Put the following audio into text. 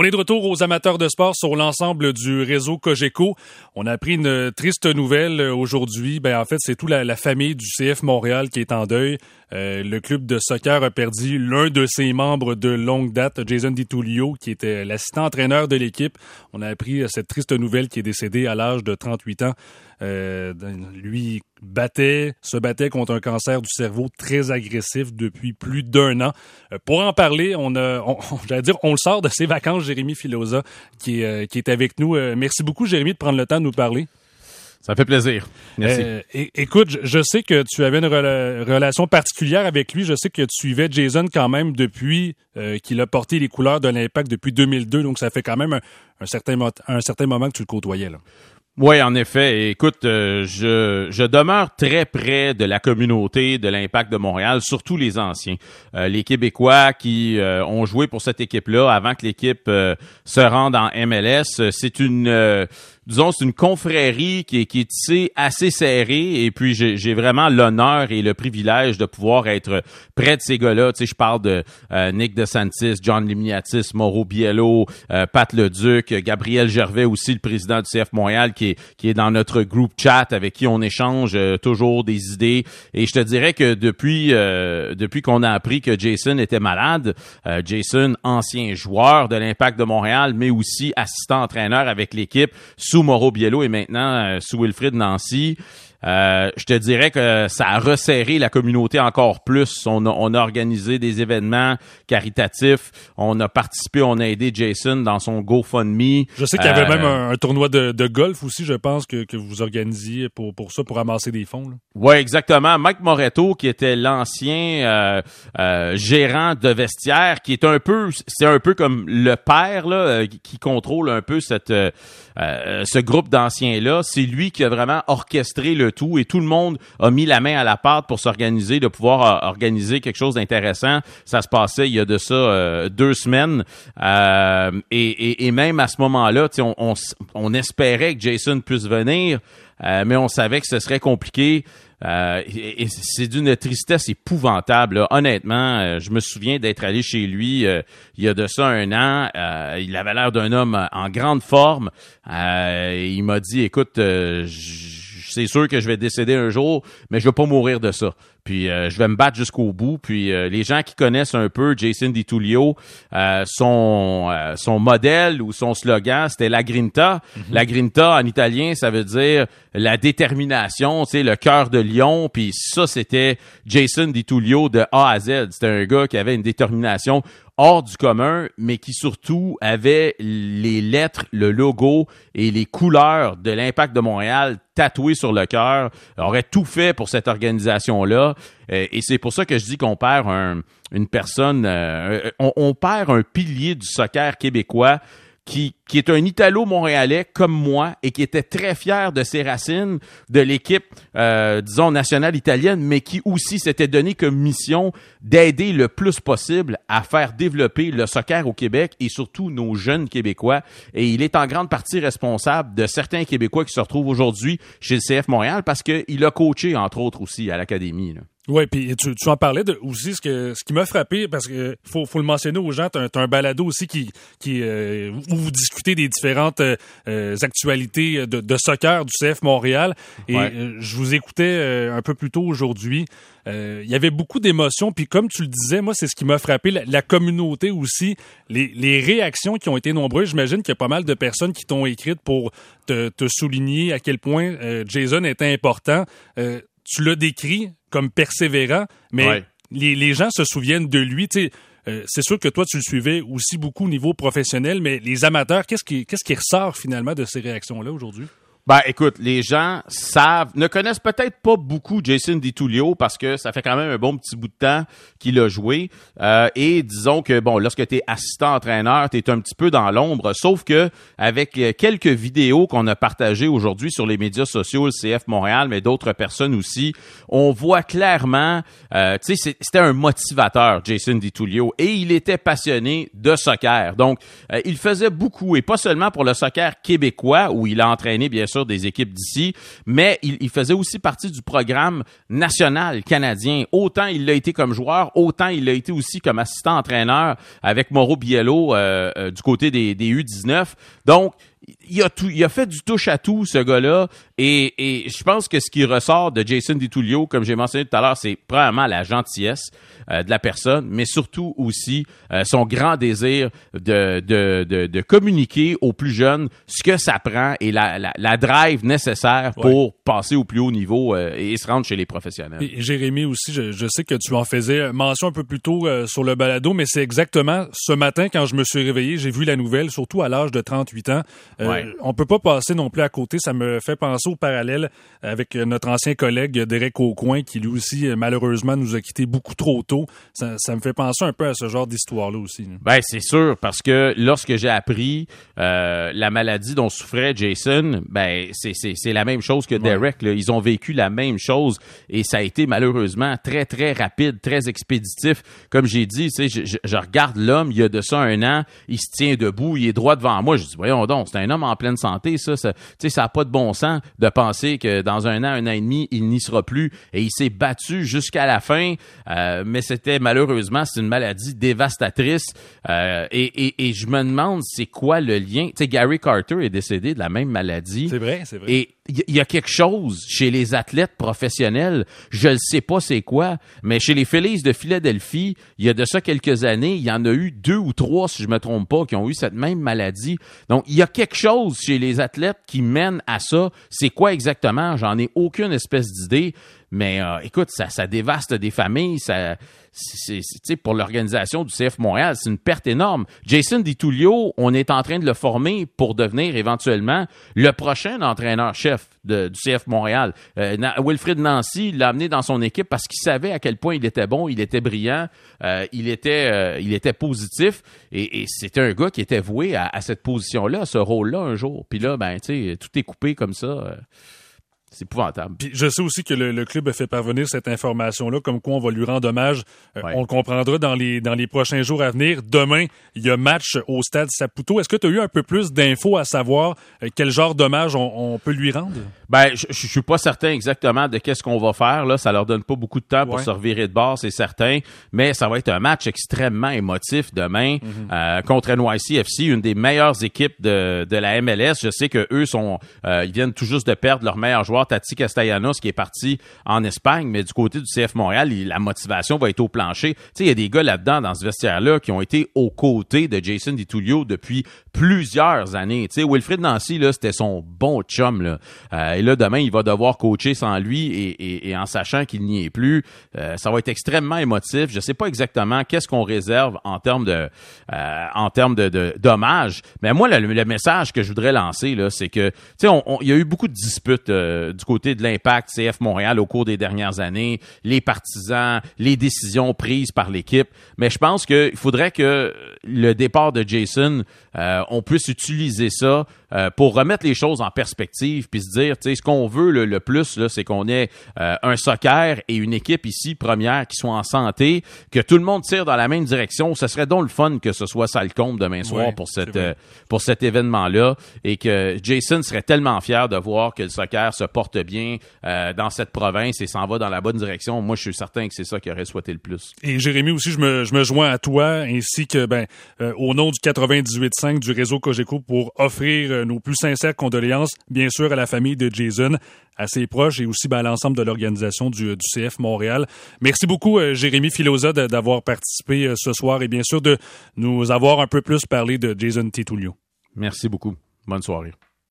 On est de retour aux amateurs de sport sur l'ensemble du réseau Cogeco. On a appris une triste nouvelle aujourd'hui. Ben, en fait, c'est toute la, famille du CF Montréal qui est en deuil. Euh, le club de soccer a perdu l'un de ses membres de longue date, Jason DiTullio, qui était l'assistant entraîneur de l'équipe. On a appris cette triste nouvelle qui est décédé à l'âge de 38 ans. Euh, lui battait, se battait contre un cancer du cerveau très agressif depuis plus d'un an. Euh, pour en parler, on a, j'allais dire, on le sort de ses vacances, Jérémy Filosa, qui, qui est avec nous. merci beaucoup, Jérémy, de prendre le temps de nous parler. Ça fait plaisir. Merci. écoute, je, sais que tu avais une relation particulière avec lui. Je sais que tu suivais Jason quand même depuis qu'il a porté les couleurs de l'Impact depuis 2002. Donc, ça fait quand même un, certain, un certain moment que tu le côtoyais. Là. Oui, en effet. Écoute, euh, je, je demeure très près de la communauté de l'Impact de Montréal, surtout les anciens. Euh, les Québécois qui euh, ont joué pour cette équipe-là avant que l'équipe se rende en MLS. C'est une c'est une confrérie qui est, assez serrée. Et puis, j'ai vraiment l'honneur et le privilège de pouvoir être près de ces gars-là. Tu sais, je parle de euh, Nick DeSantis, John Limiatis, Mauro Biello, euh, Pat Leduc, Gabriel Gervais aussi, le président du CF Montréal, qui est, qui est dans notre groupe chat avec qui on échange euh, toujours des idées. Et je te dirais que depuis, depuis qu'on a appris que Jason était malade, Jason, ancien joueur de l'Impact de Montréal, mais aussi assistant entraîneur avec l'équipe, sous Mauro Biello et maintenant euh, sous Wilfrid Nancy. Euh, je te dirais que ça a resserré la communauté encore plus. On a, on a, organisé des événements caritatifs. On a participé, on a aidé Jason dans son GoFundMe. Je sais qu'il y avait même euh, un, tournoi de, de, golf aussi, je pense, que, que vous organisiez pour, pour ça, pour ramasser des fonds. Oui, exactement. Mike Moretto, qui était l'ancien euh, euh, gérant de vestiaire, qui est un peu, c'est un peu comme le père là, qui contrôle un peu cette, ce groupe d'anciens-là. C'est lui qui a vraiment orchestré le tout et tout le monde a mis la main à la pâte pour s'organiser, de pouvoir euh, organiser quelque chose d'intéressant. Ça se passait il y a de ça euh, deux semaines euh, et, même à ce moment-là, on, espérait que Jason puisse venir, mais on savait que ce serait compliqué. c'est d'une tristesse épouvantable. Honnêtement, je me souviens d'être allé chez lui il y a de ça un an. il avait l'air d'un homme en grande forme. il m'a dit, écoute, c'est sûr que je vais décéder un jour, mais je vais pas mourir de ça. Puis euh, je vais me battre jusqu'au bout. Puis euh, les gens qui connaissent un peu Jason DiTullio, euh, son son modèle ou son slogan, c'était la grinta. Mhm. La grinta en italien, ça veut dire la détermination, tu sais, le cœur de lion. Puis ça, c'était Jason DiTullio de A à Z. C'était un gars qui avait une détermination hors du commun, mais qui surtout avait les lettres, le logo et les couleurs de l'Impact de Montréal tatouées sur le cœur, aurait tout fait pour cette organisation-là. Euh, et c'est pour ça que je dis qu'on perd une personne, euh, on, perd un pilier du soccer québécois qui, qui est un Italo-Montréalais comme moi et qui était très fier de ses racines, de l'équipe, euh, disons, nationale italienne, mais qui aussi s'était donné comme mission d'aider le plus possible à faire développer le soccer au Québec et surtout nos jeunes Québécois. Et il est en grande partie responsable de certains Québécois qui se retrouvent aujourd'hui chez le CF Montréal parce qu'il a coaché, entre autres, aussi à l'Académie. Oui, puis tu, tu, en parlais de, aussi ce que ce qui m'a frappé parce que faut, faut le mentionner aux gens, tu as, un balado aussi qui qui euh, où vous discutez des différentes euh, actualités de, de, soccer du CF Montréal et euh, je vous écoutais un peu plus tôt aujourd'hui. Il y avait beaucoup d'émotions puis comme tu le disais, moi c'est ce qui m'a frappé la, communauté aussi, les, les réactions qui ont été nombreuses. J'imagine qu'il y a pas mal de personnes qui t'ont écrit pour te, te souligner à quel point Jason était important tu l'as décrit comme persévérant, mais les, gens se souviennent de lui. Euh, c'est sûr que toi, tu le suivais aussi beaucoup au niveau professionnel, mais les amateurs, qu'est-ce qui, qu'est-ce qui ressort finalement de ces réactions-là aujourd'hui? Ben, écoute, les gens savent, ne connaissent peut-être pas beaucoup Jason DiTullio parce que ça fait quand même un bon petit bout de temps qu'il a joué. Euh, et disons que, bon, lorsque tu es assistant entraîneur, tu es un petit peu dans l'ombre. Sauf que avec quelques vidéos qu'on a partagées aujourd'hui sur les médias sociaux, le CF Montréal, mais d'autres personnes aussi, on voit clairement, euh, tu sais, c'était un motivateur, Jason DiTullio, et il était passionné de soccer. Donc, euh, il faisait beaucoup, et pas seulement pour le soccer québécois, où il a entraîné, bien sûr, des équipes d'ici, mais il, faisait aussi partie du programme national canadien. Autant il l'a été comme joueur, autant il l'a été aussi comme assistant entraîneur avec Mauro Biello euh, euh, du côté des, des U19. Donc, il a, il a fait du touche à tout, ce gars-là. Et, et je pense que ce qui ressort de Jason DiTullio, comme j'ai mentionné tout à l'heure, c'est probablement la gentillesse euh, de la personne, mais surtout aussi euh, son grand désir de, de, de, de, communiquer aux plus jeunes ce que ça prend et la, la, la drive nécessaire pour passer au plus haut niveau euh, et se rendre chez les professionnels. Et Jérémy aussi, je, je, sais que tu en faisais mention un peu plus tôt sur le balado, mais c'est exactement ce matin quand je me suis réveillé, j'ai vu la nouvelle, surtout à l'âge de 38 ans. Ouais. On peut pas passer non plus à côté. Ça me fait penser parallèle avec notre ancien collègue Derek Aucoin, qui lui aussi, malheureusement, nous a quittés beaucoup trop tôt. Ça, ça me fait penser un peu à ce genre d'histoire-là aussi. Ben, c'est sûr, parce que lorsque j'ai appris euh, la maladie dont souffrait Jason, ben, c'est la même chose que Derek. Là. Ils ont vécu la même chose et ça a été malheureusement très, très rapide, très expéditif. Comme j'ai dit, je, je, je regarde l'homme, il y a de ça un an, il se tient debout, il est droit devant moi. Je dis, voyons donc, c'est un homme en pleine santé, ça. ça ça n'a pas de bon sens de penser que dans un an, un an et demi, il n'y sera plus. Et il s'est battu jusqu'à la fin, euh, mais c'était malheureusement, c'est une maladie dévastatrice. Euh, et, et, et, je me demande, c'est quoi le lien? Tu sais, Gary Carter est décédé de la même maladie. C'est vrai, c'est vrai. Et il y a quelque chose chez les athlètes professionnels, je ne sais pas c'est quoi, mais chez les Phillies de Philadelphie, il y a de ça quelques années, il y en a eu deux ou trois, si je me trompe pas, qui ont eu cette même maladie. Donc, il y a quelque chose chez les athlètes qui mène à ça. C'est quoi exactement? J'en ai aucune espèce d'idée. Mais euh, écoute, ça, ça dévaste des familles. Ça, c'est, pour l'organisation du CF Montréal, c'est une perte énorme. Jason DiTullio, on est en train de le former pour devenir éventuellement le prochain entraîneur-chef du CF Montréal. Euh, Wilfrid Nancy l'a amené dans son équipe parce qu'il savait à quel point il était bon, il était brillant, euh, il était, euh, il était positif et, et c'était un gars qui était voué à, à cette position-là, à ce rôle-là un jour. Puis là, ben, tu sais, tout est coupé comme ça. C'est épouvantable. Puis je sais aussi que le, le, club a fait parvenir cette information-là, comme quoi on va lui rendre hommage. Euh, ouais. On le comprendra dans les, dans les prochains jours à venir. Demain, il y a match au stade Saputo. Est-ce que tu as eu un peu plus d'infos à savoir euh, quel genre d'hommage on, on, peut lui rendre? Ben, je, je suis pas certain exactement de qu'est-ce qu'on va faire. Là, ça leur donne pas beaucoup de temps pour ouais. se revirer de bord, c'est certain. Mais ça va être un match extrêmement émotif demain mm -hmm. euh, contre NYCFC, une des meilleures équipes de, de la MLS. Je sais que eux sont, euh, ils viennent tout juste de perdre leur meilleur joueur Tati Castellanos qui est parti en Espagne, mais du côté du CF Montréal, il, la motivation va être au plancher. Tu sais, il y a des gars là-dedans, dans ce vestiaire-là, qui ont été aux côtés de Jason DiTullio depuis plusieurs années. Tu sais, Wilfred Nancy, là, c'était son bon chum, là. Euh, et là, demain, il va devoir coacher sans lui et, en sachant qu'il n'y est plus. Euh, ça va être extrêmement émotif. Je sais pas exactement qu'est-ce qu'on réserve en termes de, euh, en termes de, d'hommage. Mais moi, le, message que je voudrais lancer, c'est que, tu sais, il y a eu beaucoup de disputes euh, du côté de l'impact CF Montréal au cours des dernières années, les partisans, les décisions prises par l'équipe. Mais je pense qu'il faudrait que le départ de Jason, on puisse utiliser ça euh, pour remettre les choses en perspective puis se dire, tu sais, ce qu'on veut le, le plus, là, c'est qu'on ait euh, un soccer et une équipe ici première qui soit en santé, que tout le monde tire dans la même direction. Ce serait donc le fun que ce soit ça le compte demain soir ouais, pour cette pour cet événement-là et que Jason serait tellement fier de voir que le soccer se porte bien euh, dans cette province et s'en va dans la bonne direction. Moi, je suis certain que c'est ça qu'il aurait souhaité le plus. Et Jérémy aussi, je me, je me joins à toi ainsi que ben euh, au nom du 98.5 du réseau Cogeco pour offrir euh, nos plus sincères condoléances, bien sûr, à la famille de Jason, à ses proches et aussi ben, à l'ensemble de l'organisation du, du, CF Montréal. Merci beaucoup, euh, Jérémy Filosa, d'avoir participé euh, ce soir et bien sûr de nous avoir un peu plus parlé de Jason Titulio. Merci beaucoup. Bonne soirée.